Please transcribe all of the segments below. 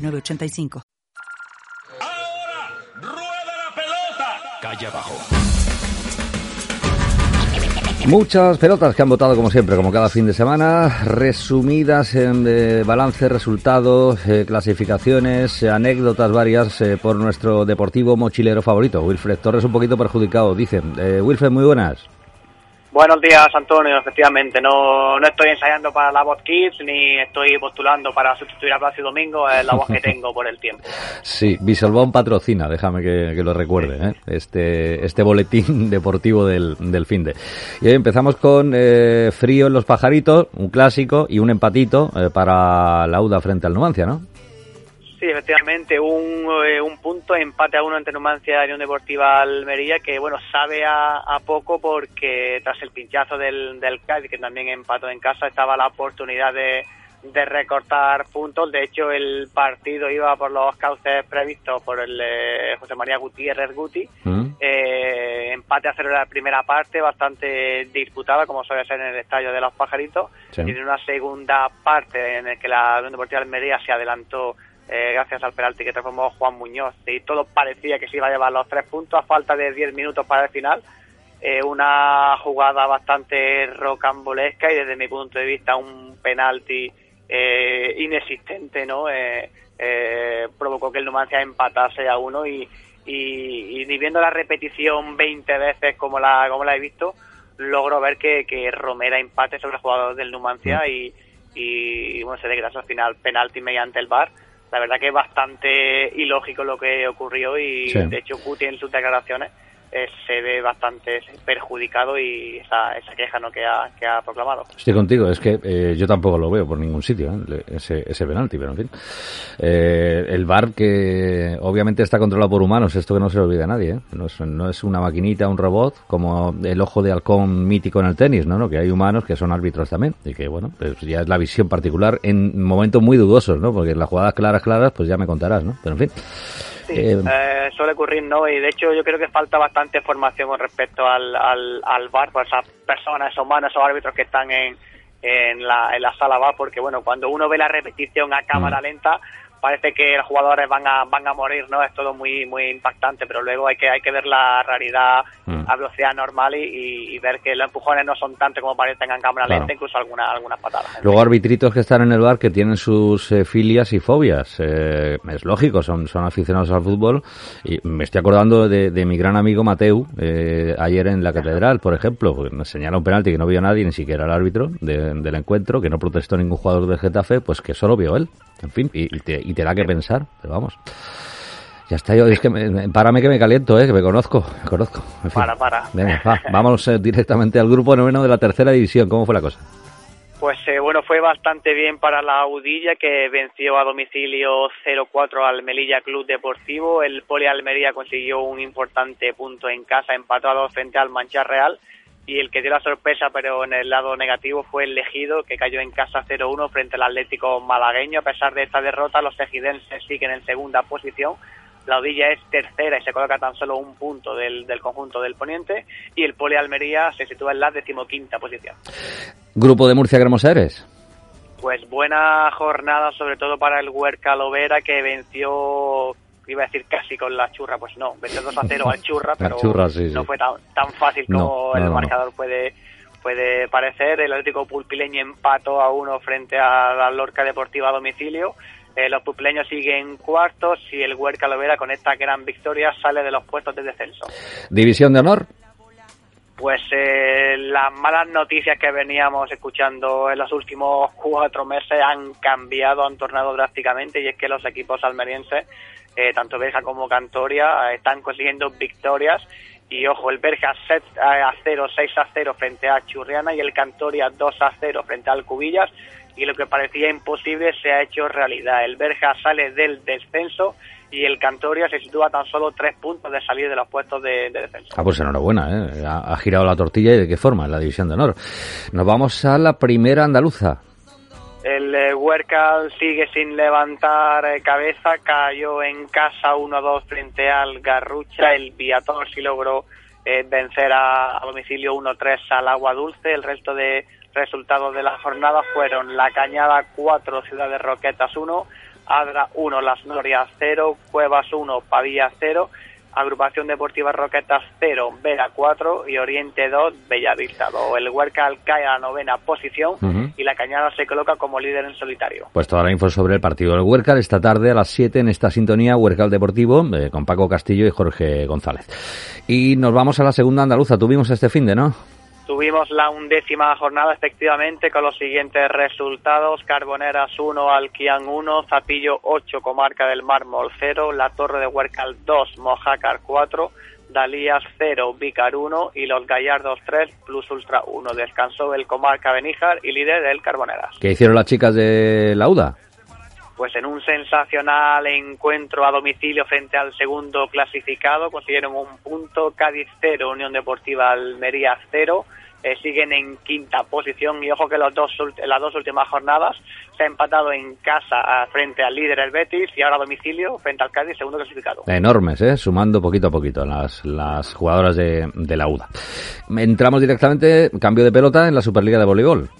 906985. Ahora, rueda la pelota. Calle abajo. Muchas pelotas que han votado como siempre, como cada fin de semana, resumidas en eh, balance, resultados, eh, clasificaciones, eh, anécdotas varias eh, por nuestro deportivo mochilero favorito, Wilfred Torres, un poquito perjudicado, dicen. Eh, Wilfred, muy buenas. Buenos días, Antonio. Efectivamente, no, no estoy ensayando para la voz Kids ni estoy postulando para sustituir a Plácido Domingo. Es la voz que tengo por el tiempo. Sí, Bisolbón patrocina, déjame que, que lo recuerde, ¿eh? este, este boletín deportivo del, del fin de. Y hoy empezamos con eh, Frío en los pajaritos, un clásico y un empatito eh, para Lauda frente al Numancia, ¿no? Sí, efectivamente, un, eh, un punto, empate a uno entre Numancia y Unión Deportiva Almería, que bueno, sabe a, a poco porque tras el pinchazo del, del Cádiz, que también empató en casa, estaba la oportunidad de, de recortar puntos. De hecho, el partido iba por los cauces previstos por el eh, José María Gutiérrez Guti. ¿Mm? Eh, empate a cero en la primera parte, bastante disputada, como suele ser en el estadio de los pajaritos. Sí. Y en una segunda parte en la que la Unión Deportiva Almería se adelantó eh, gracias al penalti que transformó Juan Muñoz y todo parecía que se iba a llevar los tres puntos a falta de 10 minutos para el final. Eh, una jugada bastante rocambolesca y desde mi punto de vista un penalti eh, inexistente, ¿no? Eh, provocó que el Numancia empatase a uno y, y, viendo la repetición 20 veces como la, como la he visto, logro ver que, que Romera empate sobre el jugador del Numancia y, y bueno, se declaró al final penalti mediante el VAR. La verdad que es bastante ilógico lo que ocurrió y Sí. de hecho Guti en sus declaraciones eh, se ve bastante perjudicado y esa, esa queja ¿no? que, ha, que ha proclamado. Estoy contigo, es que eh, yo tampoco lo veo por ningún sitio, ¿eh? Ese, ese penalti, pero en fin. Eh, el VAR que obviamente está controlado por humanos, esto que no se le olvide a nadie, ¿eh? no, es, no es una maquinita, un robot, como el ojo de halcón mítico en el tenis, ¿no? ¿no? Que hay humanos que son árbitros también, y que bueno, pues ya es la visión particular en momentos muy dudosos, ¿no? Porque las jugadas claras, claras, pues ya me contarás, ¿no? Pero en fin. Sí, Eh, eh, suele ocurrir, ¿no? Y de hecho yo creo que falta bastante formación con respecto al, al, al VAR, por esas personas, esos humanos, esos árbitros que están en, en, la, en la sala VAR, porque bueno, cuando uno ve la repetición a cámara Mm. lenta, parece que los jugadores van a, van a morir, ¿no? Es todo muy muy impactante, pero luego hay que hay que ver la realidad Mm. a velocidad normal y, ver que los empujones no son tanto como parecen en cámara Claro. lenta, incluso algunas algunas patadas. Luego arbitritos que están en el bar que tienen sus eh, filias y fobias. Eh, es lógico, son, son aficionados al fútbol. Y me estoy acordando de, de mi gran amigo Mateu, eh, ayer en la catedral, por ejemplo, nos señala un penalti que no vio nadie, ni siquiera el árbitro de- del encuentro, que no protestó ningún jugador del Getafe, pues que solo vio él. En fin, y, y te, y te da que pensar, pero vamos. Ya está yo, es que me, me- párame que me caliento, eh, que me conozco, me conozco. En fin. Para, para. Venga, va, vamos eh, directamente al grupo noveno de la tercera división. ¿Cómo fue la cosa? Pues eh, bueno, fue bastante bien para la Udilla que venció a domicilio 0-4 al Melilla Club Deportivo. El Poli Almería consiguió un importante punto en casa, dos frente al Mancha Real. Y el que dio la sorpresa, pero en el lado negativo, fue el Legido, que cayó en casa 0-1 frente al Atlético Malagueño. A pesar de esta derrota, los ejidenses siguen en segunda posición. La Odilla es tercera y se coloca tan solo un punto del, del conjunto del Poniente. Y el Poli Almería se sitúa en la decimoquinta posición. Grupo de Murcia Gramosa eres. Pues buena jornada, sobre todo para el Huerca Lovera, que venció, iba a decir casi con la churra, pues no, venció 2 a 0 al churra, pero churra, sí, no fue tan, tan fácil como no, el no, marcador puede puede parecer. El Atlético Pulpileño empató a uno frente a la Lorca Deportiva a domicilio. Eh, los pulpileños siguen cuartos y el Huerca Lovera con esta gran victoria sale de los puestos de descenso. División de honor. Pues eh, las malas noticias que veníamos escuchando en los últimos cuatro meses han cambiado, han tornado drásticamente y es que los equipos almerienses, eh, tanto Berja como Cantoria, eh, están consiguiendo victorias y ojo, el Berja 7 a 0, 6 a 0 frente a Churriana y el Cantoria 2 a 0 frente al Cubillas y lo que parecía imposible se ha hecho realidad. El Berja sale del descenso y el Cantoria se sitúa tan solo tres puntos de salir de los puestos de, descenso. Ah, pues enhorabuena, ¿eh? ha, girado la tortilla y de qué forma en la división de honor. Nos vamos a la primera andaluza. El eh, sigue sin levantar eh, cabeza, cayó en casa 1-2 frente al Garrucha, el Viator sí logró eh, vencer a, a domicilio 1-3 al Agua Dulce, el resto de resultados de la jornada fueron La Cañada 4, Ciudad de Roquetas 1, Adra 1, Las Norias 0, Cuevas 1, Pavía 0, Agrupación Deportiva Roquetas 0, Vera 4 y Oriente 2, Bellavista 2. El Huercal cae a la novena posición y la Cañada se coloca como líder en solitario. Pues toda la info sobre el partido del Huercal esta tarde a las 7 en esta sintonía Huercal Deportivo eh, con Paco Castillo y Jorge González. Y nos vamos a la segunda andaluza. Tuvimos este fin de, ¿no? Tuvimos la undécima jornada efectivamente con los siguientes resultados. Carboneras 1, Alquian 1, Zapillo 8, Comarca del Mármol 0, La Torre de Huercal 2, Mojácar 4, Dalías 0, Vícar 1 y Los Gallardos 3, Plus Ultra 1. Descansó el Comarca Beníjar y líder del Carboneras. ¿Qué hicieron las chicas de la UDA? Pues en un sensacional encuentro a domicilio frente al segundo clasificado consiguieron un punto Cádiz 0, Unión Deportiva Almería 0 eh, siguen en quinta posición y ojo que los dos, las dos últimas jornadas se ha empatado en casa frente al líder el Betis y ahora a domicilio frente al Cádiz, segundo clasificado. Enormes, ¿eh? sumando poquito a poquito las, las jugadoras de, de la UDA. Entramos directamente, cambio de pelota en la Superliga de Voleibol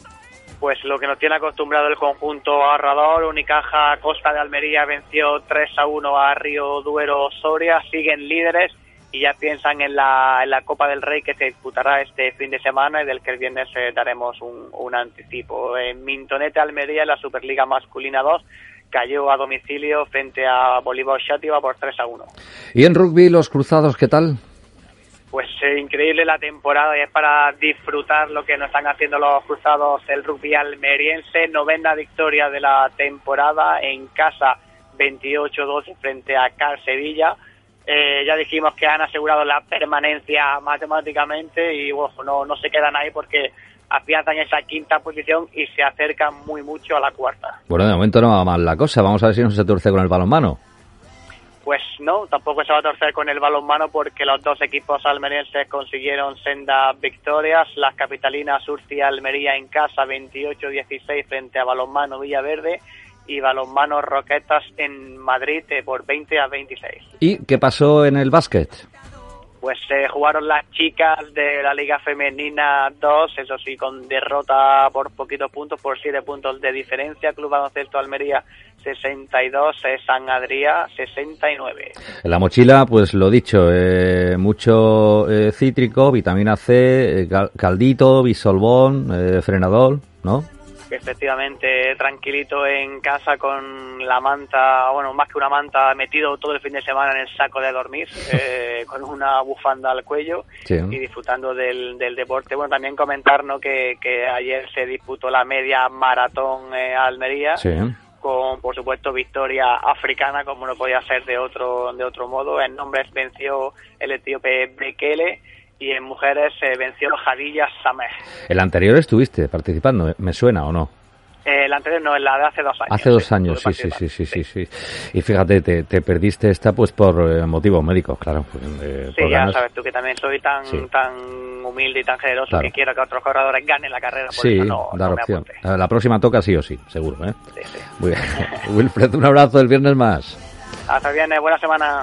pues lo que nos tiene acostumbrado el conjunto ahorrador. Unicaja Costa de Almería venció 3 a 1 a Río Duero Soria, siguen líderes y ya piensan en la, Copa del Rey que se disputará este fin de semana y del que el viernes eh, daremos un, un, anticipo. En Mintonete Almería, en la Superliga Masculina 2, cayó a domicilio frente a Bolívar Chátiva por 3 a 1. ¿Y en rugby los cruzados qué tal? Pues increíble la temporada y es para disfrutar lo que nos están haciendo los cruzados el rugby almeriense. Novena victoria de la temporada en casa 28-12 frente a Car Sevilla eh, ya dijimos que han asegurado la permanencia matemáticamente y no, no se quedan ahí porque afianzan esa quinta posición y se acercan muy mucho a la cuarta. Bueno, de momento no va mal la cosa. Vamos a ver si no se torce con el balonmano. Pues no, tampoco se va a torcer con el balonmano porque los dos equipos almerienses consiguieron senda victorias. Las capitalinas Urci y Almería en casa 28-16 frente a balonmano Villaverde y balonmano Roquetas en Madrid eh, por 20 a 26. ¿Y qué pasó en el básquet? Pues se jugaron las chicas de la Liga Femenina 2, eso sí, con derrota por poquitos puntos, por 7 puntos de diferencia. Club Baloncesto Almería 62, eh, San Adrià 69. En la mochila, pues lo dicho, eh, mucho cítrico, vitamina C, caldito, bisolbón, frenador, ¿no? efectivamente tranquilito en casa con la manta, bueno, más que una manta, metido todo el fin de semana en el saco de dormir, eh, con una bufanda al cuello y disfrutando del, del, deporte. Bueno, también comentar ¿no? que, que ayer se disputó la media maratón eh, Almería. Con por supuesto victoria africana como no podía ser de otro de otro modo en nombres venció el etíope Bekele y en mujeres se venció Jadilla Sameh. ¿El anterior estuviste participando? ¿Me suena o no? Eh, el anterior no, la de hace dos años. Hace dos años, sí, sí, sí, sí, sí, sí, Y fíjate, te, te perdiste esta pues por eh, motivos médicos, claro. Pues, eh, sí, ya sabes tú que también soy tan tan humilde y tan generoso que quiero que otros corredores ganen la carrera, por sí, eso no, dar opción. La próxima toca sí o sí, seguro, ¿eh? Sí, sí. Muy bien. Wilfred, un abrazo el viernes más. Hasta el viernes, buena semana.